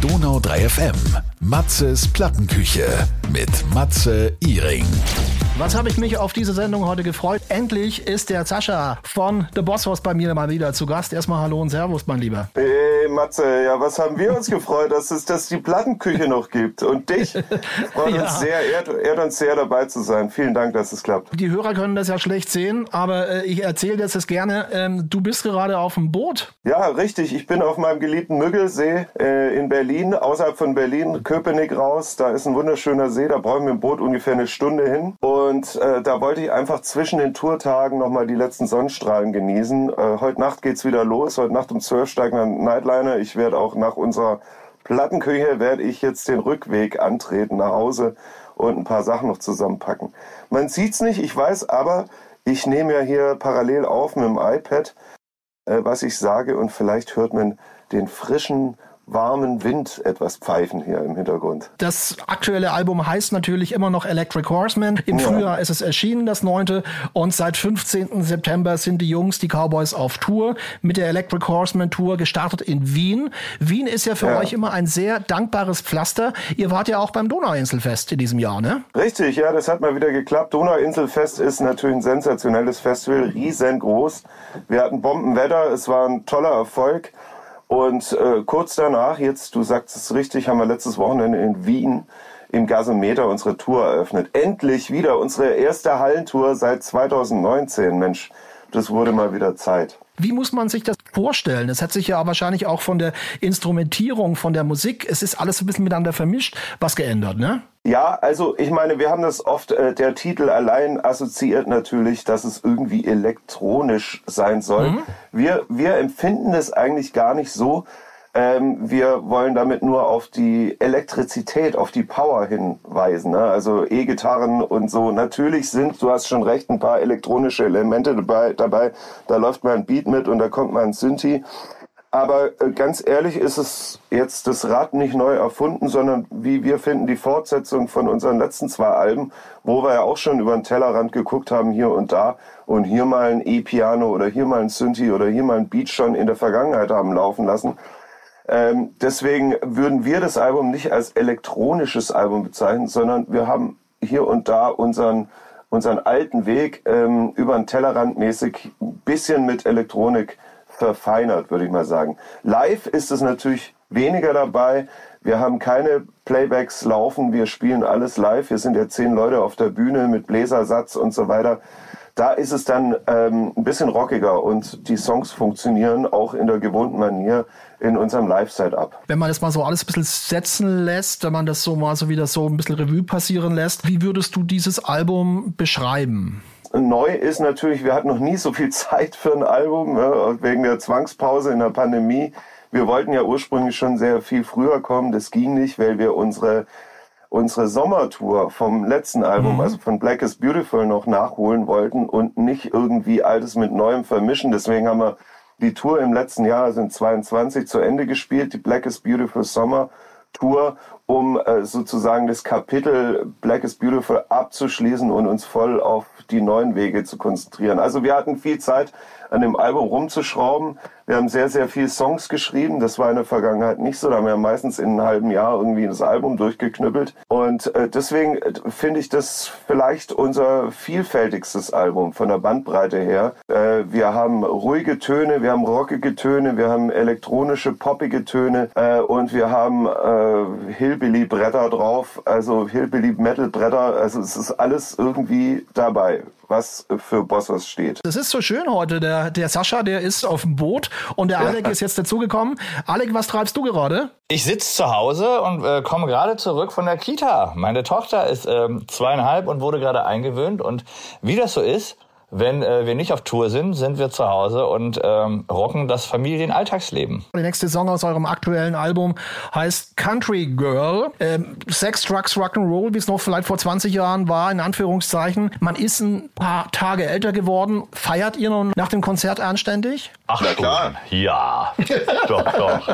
Donau 3 FM. Matzes Plattenküche mit Matze Iring. Was habe ich mich auf diese Sendung heute gefreut? Endlich ist der Sascha von The Boss House bei mir mal wieder zu Gast. Erstmal Hallo und Servus, mein Lieber. Hey Matze, ja, was haben wir uns gefreut, dass es dass die Plattenküche noch gibt und dich. Freut ja. uns sehr, ehrt, ehrt, uns sehr dabei zu sein. Vielen Dank, dass es klappt. Die Hörer können das ja schlecht sehen, aber äh, ich erzähle jetzt das gerne. Ähm, du bist gerade auf dem Boot. Ja, richtig. Ich bin auf meinem geliebten Müggelsee äh, in Berlin, außerhalb von Berlin, Köpenick raus. Da ist ein wunderschöner See, da brauchen wir im Boot ungefähr eine Stunde hin. Und äh, da wollte ich einfach zwischen den Tourtagen nochmal die letzten Sonnenstrahlen genießen. Äh, heute Nacht geht's wieder los. Heute Nacht um 12 steigen wir Nightliner. Ich werde auch nach unserer Plattenküche werde ich jetzt den Rückweg antreten nach Hause und ein paar Sachen noch zusammenpacken. Man sieht's nicht, ich weiß, aber ich nehme ja hier parallel auf mit dem iPad, äh, was ich sage und vielleicht hört man den frischen warmen Wind etwas pfeifen hier im Hintergrund. Das aktuelle Album heißt natürlich immer noch Electric Horseman. Im ja. Frühjahr ist es erschienen, das neunte. Und seit 15. September sind die Jungs, die Cowboys, auf Tour mit der Electric Horseman Tour gestartet in Wien. Wien ist ja für ja. euch immer ein sehr dankbares Pflaster. Ihr wart ja auch beim Donauinselfest in diesem Jahr, ne? Richtig, ja, das hat mal wieder geklappt. Donauinselfest ist natürlich ein sensationelles Festival, riesengroß. Wir hatten Bombenwetter, es war ein toller Erfolg. Und äh, kurz danach, jetzt, du sagst es richtig, haben wir letztes Wochenende in Wien im Gasometer unsere Tour eröffnet. Endlich wieder unsere erste Hallentour seit 2019. Mensch, das wurde mal wieder Zeit. Wie muss man sich das vorstellen? Es hat sich ja wahrscheinlich auch von der Instrumentierung, von der Musik, es ist alles ein bisschen miteinander vermischt, was geändert, ne? Ja, also ich meine, wir haben das oft, äh, der Titel allein assoziiert natürlich, dass es irgendwie elektronisch sein soll. Mhm. Wir, wir empfinden es eigentlich gar nicht so. Ähm, wir wollen damit nur auf die Elektrizität, auf die Power hinweisen. Ne? Also E-Gitarren und so. Natürlich sind, du hast schon recht, ein paar elektronische Elemente dabei. dabei. Da läuft mal ein Beat mit und da kommt mal ein Synthi. Aber äh, ganz ehrlich ist es jetzt das Rad nicht neu erfunden, sondern wie wir finden die Fortsetzung von unseren letzten zwei Alben, wo wir ja auch schon über den Tellerrand geguckt haben hier und da und hier mal ein E-Piano oder hier mal ein Synthi oder hier mal ein Beat schon in der Vergangenheit haben laufen lassen. Ähm, deswegen würden wir das Album nicht als elektronisches Album bezeichnen, sondern wir haben hier und da unseren unseren alten Weg ähm, über den Tellerrand mäßig ein bisschen mit Elektronik verfeinert, würde ich mal sagen. Live ist es natürlich weniger dabei. Wir haben keine Playbacks laufen, wir spielen alles live. Wir sind ja zehn Leute auf der Bühne mit Bläsersatz und so weiter. Da ist es dann ähm, ein bisschen rockiger und die Songs funktionieren auch in der gewohnten Manier in unserem Live-Setup. Wenn man das mal so alles ein bisschen setzen lässt, wenn man das so mal so wieder so ein bisschen Revue passieren lässt, wie würdest du dieses Album beschreiben? Neu ist natürlich, wir hatten noch nie so viel Zeit für ein Album, wegen der Zwangspause in der Pandemie. Wir wollten ja ursprünglich schon sehr viel früher kommen, das ging nicht, weil wir unsere unsere Sommertour vom letzten Album, mhm. also von Black is Beautiful, noch nachholen wollten und nicht irgendwie Altes mit Neuem vermischen. Deswegen haben wir die Tour im letzten Jahr, also in 22, zu Ende gespielt, die Black is Beautiful Summer Tour, um äh, sozusagen das Kapitel Black is Beautiful abzuschließen und uns voll auf die neuen Wege zu konzentrieren. Also wir hatten viel Zeit, an dem Album rumzuschrauben. Wir haben sehr, sehr viel Songs geschrieben. Das war in der Vergangenheit nicht so. Da haben wir meistens in einem halben Jahr irgendwie das Album durchgeknüppelt. Und äh, deswegen äh, finde ich das vielleicht unser vielfältigstes Album von der Bandbreite her. Äh, wir haben ruhige Töne, wir haben rockige Töne, wir haben elektronische, poppige Töne äh, und wir haben äh, Hillbilly-Bretter drauf, also Hillbilly-Metal-Bretter. Also es ist alles irgendwie dabei was für Bossos steht. Das ist so schön heute. Der, der Sascha, der ist auf dem Boot und der Alec ist jetzt dazugekommen. Alec, was treibst du gerade? Ich sitze zu Hause und äh, komme gerade zurück von der Kita. Meine Tochter ist ähm, zweieinhalb und wurde gerade eingewöhnt. Und wie das so ist, wenn äh, wir nicht auf Tour sind, sind wir zu Hause und ähm, rocken das Familienalltagsleben. Der nächste Song aus eurem aktuellen Album heißt Country Girl. Ähm, Sex, Drugs, Rock'n'Roll, wie es noch vielleicht vor 20 Jahren war, in Anführungszeichen. Man ist ein paar Tage älter geworden. Feiert ihr noch nach dem Konzert anständig? Ach, Na klar. Ja, doch, doch.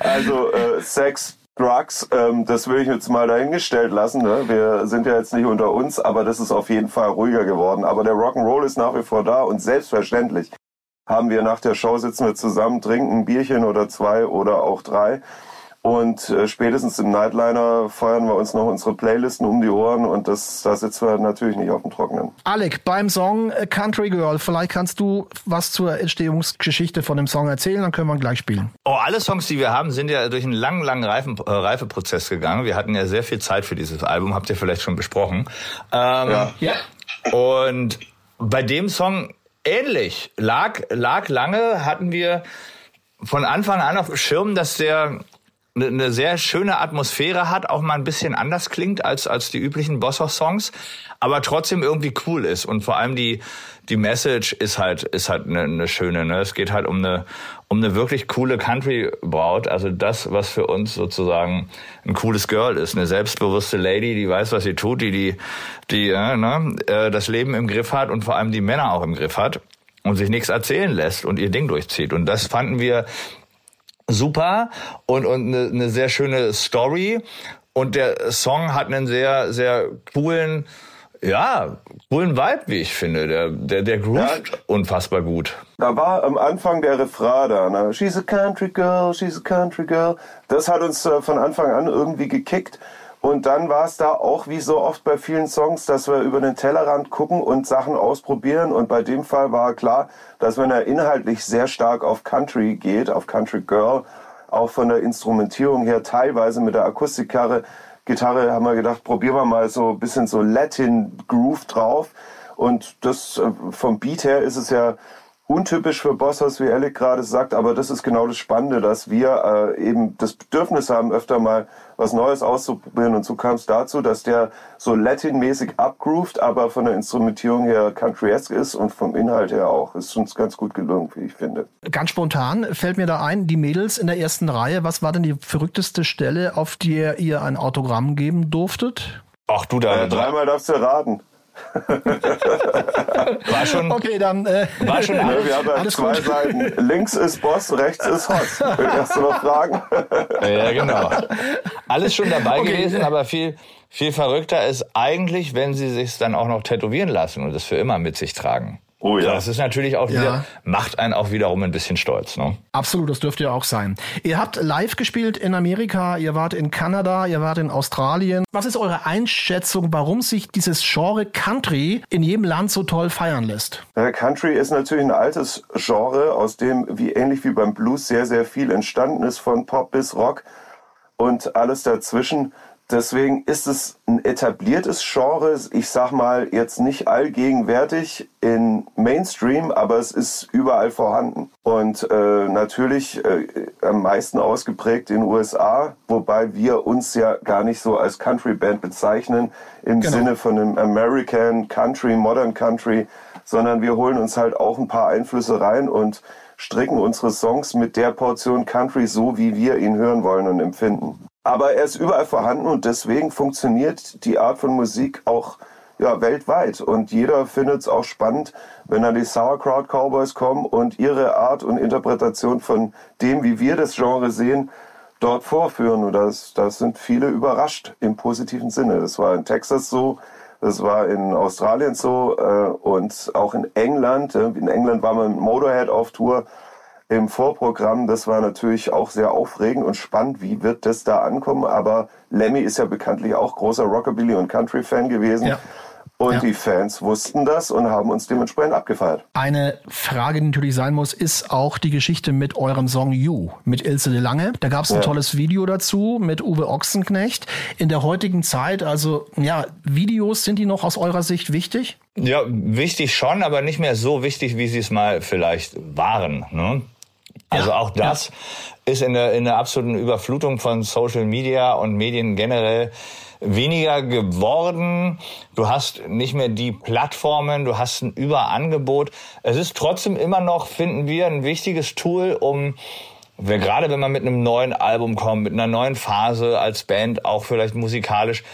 Also äh, Sex, Drugs, ähm, das will ich jetzt mal dahingestellt lassen. Ne? Wir sind ja jetzt nicht unter uns, aber das ist auf jeden Fall ruhiger geworden. Aber der Rock'n'Roll ist nach wie vor da und selbstverständlich haben wir nach der Show sitzen wir zusammen, trinken ein Bierchen oder zwei oder auch drei Und äh, spätestens im Nightliner feuern wir uns noch unsere Playlisten um die Ohren und das, da sitzen wir natürlich nicht auf dem Trockenen. Alec, beim Song Country Girl, vielleicht kannst du was zur Entstehungsgeschichte von dem Song erzählen, dann können wir ihn gleich spielen. Alle Songs, die wir haben, sind ja durch einen langen, langen Reifen, äh, Reifeprozess gegangen. Wir hatten ja sehr viel Zeit für dieses Album, habt ihr vielleicht schon besprochen. Ähm, ja. ja. Und bei dem Song ähnlich. Lag, lag lange, hatten wir von Anfang an auf dem Schirm, dass der eine ne sehr schöne Atmosphäre hat, auch mal ein bisschen anders klingt als, als die üblichen Bosshaus-Songs, aber trotzdem irgendwie cool ist. Und vor allem die, die Message ist halt, ist halt eine, eine schöne. Ne? Es geht halt um eine, um eine wirklich coole Country-Braut. Also das, was für uns sozusagen ein cooles Girl ist. Eine selbstbewusste Lady, die weiß, was sie tut, die, die, die äh, ne, äh, das Leben im Griff hat und vor allem die Männer auch im Griff hat und sich nichts erzählen lässt und ihr Ding durchzieht. Und das fanden wir super und, und eine, eine sehr schöne Story. Und der Song hat einen sehr, sehr coolen, ja, coolen Vibe, wie ich finde. Der, der, der groovt ja. unfassbar gut. Da war am Anfang der Refrain da, ne? She's a country girl, she's a country girl. Das hat uns äh, von Anfang an irgendwie gekickt. Und dann war es da auch wie so oft bei vielen Songs, dass wir über den Tellerrand gucken und Sachen ausprobieren. Und bei dem Fall war klar, dass wenn er inhaltlich sehr stark auf Country geht, auf Country Girl, auch von der Instrumentierung her teilweise mit der Akustikgitarre, Gitarre haben wir gedacht, probieren wir mal so ein bisschen so Latin Groove drauf. Und das äh, vom Beat her ist es ja untypisch für Bossers, wie Alec gerade sagt, aber das ist genau das Spannende, dass wir äh, eben das Bedürfnis haben, öfter mal was Neues auszuprobieren. Und so kam es dazu, dass der so Latin-mäßig abgrooved, aber von der Instrumentierung her country-esque ist und vom Inhalt her auch. Ist uns ganz gut gelungen, wie ich finde. Ganz spontan fällt mir da ein, die Mädels in der ersten Reihe, was war denn die verrückteste Stelle, auf der ihr ein Autogramm geben durftet? Ach du, da. Ja, dreimal darfst du raten war schon. Okay, dann. Äh, war schon alles, wir haben ja zwei gut. Seiten. Links ist Boss, rechts ist Hoss. Hast du noch Fragen? ja, genau. Alles schon dabei okay. gewesen, aber viel, viel verrückter ist eigentlich, wenn sie sich dann auch noch tätowieren lassen und das für immer mit sich tragen. Oh ja. Das ist natürlich auch wieder, ja. macht einen auch wiederum ein bisschen stolz, ne? Absolut, das dürfte ja auch sein. Ihr habt live gespielt in Amerika, ihr wart in Kanada, ihr wart in Australien. Was ist eure Einschätzung, warum sich dieses Genre Country in jedem Land so toll feiern lässt? Country ist natürlich ein altes Genre, aus dem, wie ähnlich wie beim Blues, sehr, sehr viel entstanden ist, von Pop bis Rock und alles dazwischen. Deswegen ist es ein etabliertes Genre, ich sag mal jetzt nicht allgegenwärtig in Mainstream, aber es ist überall vorhanden. Und äh, natürlich äh, am meisten ausgeprägt in den USA, wobei wir uns ja gar nicht so als Country Band bezeichnen im genau. Sinne von einem American Country, Modern Country, sondern wir holen uns halt auch ein paar Einflüsse rein und stricken unsere Songs mit der Portion Country so, wie wir ihn hören wollen und empfinden. Aber er ist überall vorhanden und deswegen funktioniert die Art von Musik auch ja, weltweit. Und jeder findet es auch spannend, wenn dann die Sauerkraut Cowboys kommen und ihre Art und Interpretation von dem, wie wir das Genre sehen, dort vorführen. Und das, das sind viele überrascht im positiven Sinne. Das war in Texas so, das war in Australien so äh, und auch in England. In England war man mit Motorhead auf Tour im Vorprogramm. Das war natürlich auch sehr aufregend und spannend. Wie wird das da ankommen? Aber Lemmy ist ja bekanntlich auch großer Rockabilly- und Country-Fan gewesen. Ja. Und ja. die Fans wussten das und haben uns dementsprechend abgefeiert. Eine Frage, die natürlich sein muss, ist auch die Geschichte mit eurem Song You mit Ilse de Lange. Da gab es ein ja. tolles Video dazu mit Uwe Ochsenknecht. In der heutigen Zeit, also ja, Videos, sind die noch aus eurer Sicht wichtig? Ja, wichtig schon, aber nicht mehr so wichtig, wie sie es mal vielleicht waren. Ne? Also ja, auch das ja. ist in der, in der absoluten Überflutung von Social Media und Medien generell weniger geworden. Du hast nicht mehr die Plattformen, du hast ein Überangebot. Es ist trotzdem immer noch, finden wir, ein wichtiges Tool, um gerade wenn man mit einem neuen Album kommt, mit einer neuen Phase als Band, auch vielleicht musikalisch,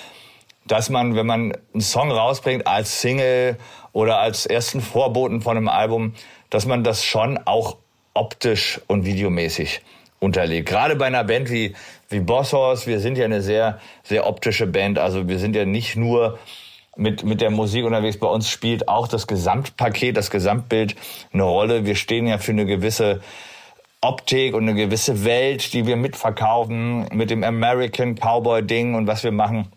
dass man, wenn man einen Song rausbringt als Single oder als ersten Vorboten von einem Album, dass man das schon auch optisch und videomäßig unterlegt. Gerade bei einer Band wie, wie Boss Horse, wir sind ja eine sehr, sehr optische Band. Also wir sind ja nicht nur mit, mit der Musik unterwegs. Bei uns spielt auch das Gesamtpaket, das Gesamtbild eine Rolle. Wir stehen ja für eine gewisse Optik und eine gewisse Welt, die wir mitverkaufen mit dem American Cowboy Ding und was wir machen.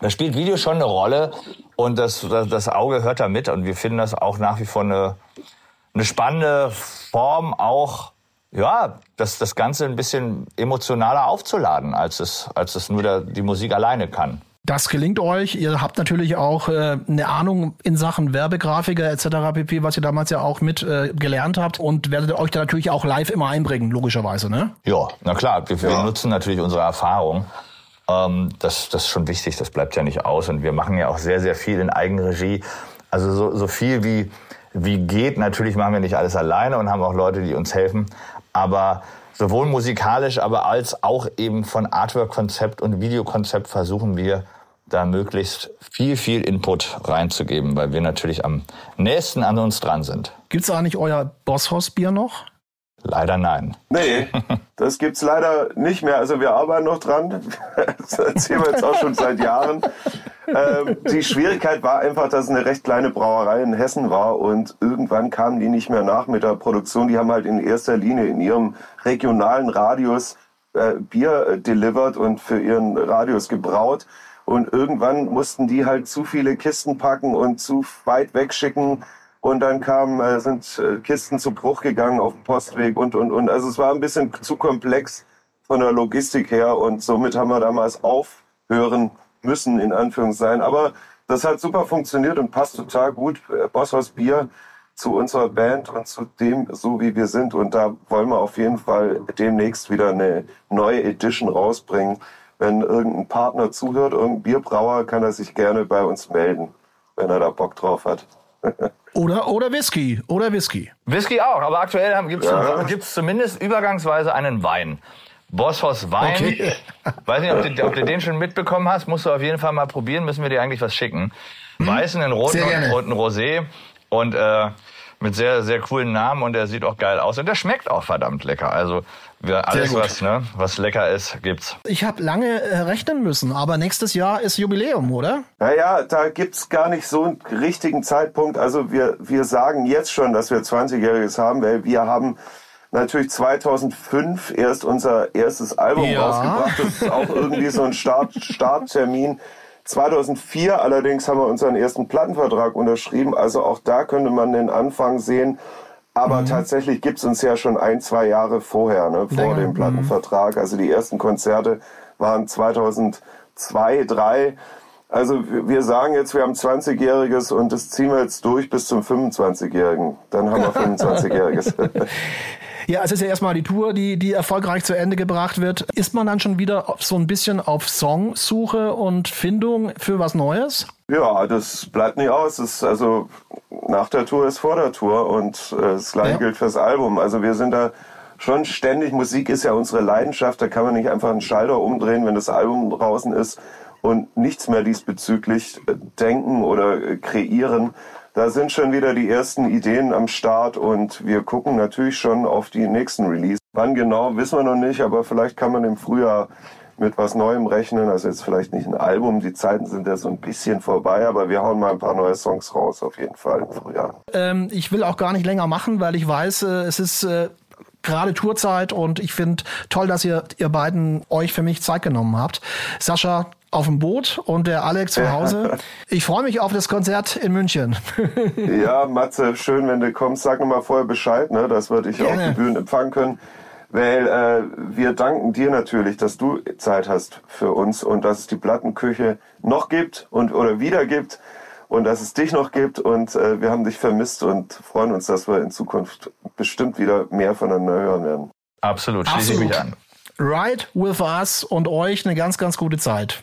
Da spielt Video schon eine Rolle und das, das, das Auge hört da mit und wir finden das auch nach wie vor eine, eine spannende Form, auch ja, das, das Ganze ein bisschen emotionaler aufzuladen, als es, als es nur der, die Musik alleine kann. Das gelingt euch. Ihr habt natürlich auch äh, eine Ahnung in Sachen Werbegrafiker etc. pp., was ihr damals ja auch mit äh, gelernt habt und werdet euch da natürlich auch live immer einbringen, logischerweise, ne? Ja, na klar. Wir, wir nutzen natürlich unsere Erfahrung. Ähm, das, das ist schon wichtig. Das bleibt ja nicht aus. Und wir machen ja auch sehr, sehr viel in Eigenregie. Also so, so viel wie, wie geht. Natürlich machen wir nicht alles alleine und haben auch Leute, die uns helfen. Aber sowohl musikalisch, aber als auch eben von Artwork-Konzept und Videokonzept versuchen wir da möglichst viel, viel Input reinzugeben, weil wir natürlich am nächsten an uns dran sind. Gibt's eigentlich euer Bosshaus-Bier noch? Leider nein. Nee, das gibt's leider nicht mehr. Also wir arbeiten noch dran. Das erzählen wir jetzt auch schon seit Jahren. Ähm, die Schwierigkeit war einfach, dass es eine recht kleine Brauerei in Hessen war und irgendwann kamen die nicht mehr nach mit der Produktion. Die haben halt in erster Linie in ihrem regionalen Radius äh, Bier äh, delivered und für ihren Radius gebraut. Und irgendwann mussten die halt zu viele Kisten packen und zu weit wegschicken. Und dann kamen, äh, sind äh, Kisten zu Bruch gegangen auf dem Postweg und, und, und. Also es war ein bisschen zu komplex von der Logistik her und somit haben wir damals aufhören müssen, in Anführungszeichen. Aber das hat super funktioniert und passt total gut. Äh, Bosshaus Bier zu unserer Band und zu dem, so wie wir sind. Und da wollen wir auf jeden Fall demnächst wieder eine neue Edition rausbringen. Wenn irgendein Partner zuhört, irgendein Bierbrauer, kann er sich gerne bei uns melden, wenn er da Bock drauf hat. Oder, oder Whisky. Oder Whisky. Whisky auch, aber aktuell gibt es Ja. zumindest übergangsweise einen Wein. Bosshaus Wein. Okay. Weiß nicht, ob du, ob du den schon mitbekommen hast. Musst du auf jeden Fall mal probieren. Müssen wir dir eigentlich was schicken. Weißen, einen roten und einen Rosé. Und äh, mit sehr, sehr coolen Namen. Und der sieht auch geil aus. Und der schmeckt auch verdammt lecker. Also wir, alles, was, ne, was lecker ist, gibt's. Ich habe lange äh, rechnen müssen, aber nächstes Jahr ist Jubiläum, oder? Naja, da gibt's gar nicht so einen richtigen Zeitpunkt. Also wir, wir sagen jetzt schon, dass wir 20-Jähriges haben, weil wir haben natürlich 2005 erst unser erstes Album Ja. rausgebracht. Das ist auch irgendwie so ein Start, Starttermin. 2004 allerdings haben wir unseren ersten Plattenvertrag unterschrieben. Also auch da könnte man den Anfang sehen. Aber Mhm. tatsächlich gibt's uns ja schon ein, zwei Jahre vorher, ne, vor Länger, dem mhm. Plattenvertrag. Also die ersten Konzerte waren 2002, 2003. Also wir sagen jetzt, wir haben 20-Jähriges und das ziehen wir jetzt durch bis zum 25-Jährigen. Dann haben wir 25-Jähriges. Ja, es ist ja erstmal die Tour, die, die erfolgreich zu Ende gebracht wird. Ist man dann schon wieder so ein bisschen auf Songsuche und Findung für was Neues? ja, das bleibt nicht aus. Das ist also nach der Tour ist vor der Tour und äh, das gleiche Ja. gilt fürs Album. Also wir sind da schon ständig. Musik ist ja unsere Leidenschaft. Da kann man nicht einfach einen Schalter umdrehen, wenn das Album draußen ist und nichts mehr diesbezüglich äh, denken oder äh, kreieren. Da sind schon wieder die ersten Ideen am Start und wir gucken natürlich schon auf die nächsten Release. Wann genau, wissen wir noch nicht, aber vielleicht kann man im Frühjahr mit was Neuem rechnen. Also jetzt vielleicht nicht ein Album, die Zeiten sind ja so ein bisschen vorbei, aber wir hauen mal ein paar neue Songs raus, auf jeden Fall im Frühjahr. Ähm, ich will auch gar nicht länger machen, weil ich weiß, äh, es ist äh, gerade Tourzeit und ich finde toll, dass ihr, ihr beiden euch für mich Zeit genommen habt. Sascha auf dem Boot und der Alex zu Hause. Ich freue mich auf das Konzert in München. Ja, Matze, schön, wenn du kommst. Sag noch mal vorher Bescheid, ne, dass wir dich Gerne. auf Gebühren empfangen können. Weil äh, wir danken dir natürlich, dass du Zeit hast für uns und dass es die Plattenküche noch gibt und oder wieder gibt und dass es dich noch gibt und äh, wir haben dich vermisst und freuen uns, dass wir in Zukunft bestimmt wieder mehr voneinander hören werden. Absolut, schließe ich mich Absolut. an. Ride with us und euch eine ganz, ganz gute Zeit.